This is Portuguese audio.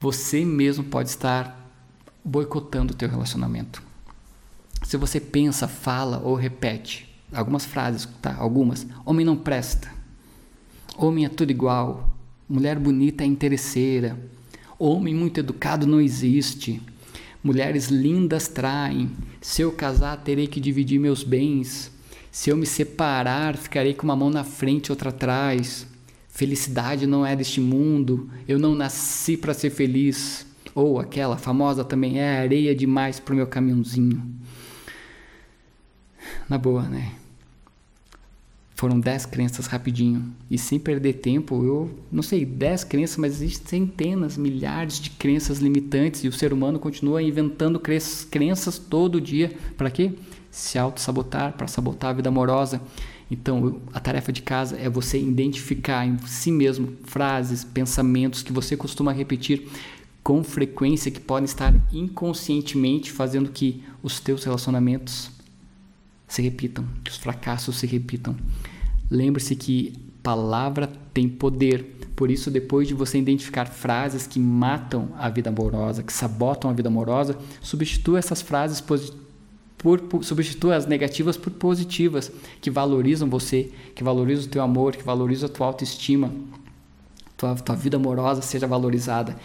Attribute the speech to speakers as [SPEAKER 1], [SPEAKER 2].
[SPEAKER 1] você mesmo pode estar boicotando o teu relacionamento. Se você pensa, fala ou repete algumas frases, tá? Algumas. Homem não presta. Homem é tudo igual. Mulher bonita é interesseira. Homem muito educado não existe. Mulheres lindas traem. Se eu casar, terei que dividir meus bens. Se eu me separar, ficarei com uma mão na frente e outra atrás. Felicidade não é deste mundo. Eu não nasci para ser feliz. Ou aquela famosa também é areia demais para o meu caminhãozinho. Na boa, né? Foram dez crenças rapidinho. E sem perder tempo, eu não sei, dez crenças, mas existem centenas, milhares de crenças limitantes e o ser humano continua inventando crenças todo dia. Para quê? Se auto-sabotar, para sabotar a vida amorosa. Então, a tarefa de casa é você identificar em si mesmo frases, pensamentos que você costuma repetir com frequência que podem estar inconscientemente fazendo que os teus relacionamentos se repitam, que os fracassos se repitam. Lembre-se que palavra tem poder. Por isso, depois de você identificar frases que matam a vida amorosa, que sabotam a vida amorosa, substitua essas frases por, por, substitua as negativas por positivas, que valorizam você, que valorizam o teu amor, que valorizam a tua autoestima, tua, tua vida amorosa seja valorizada.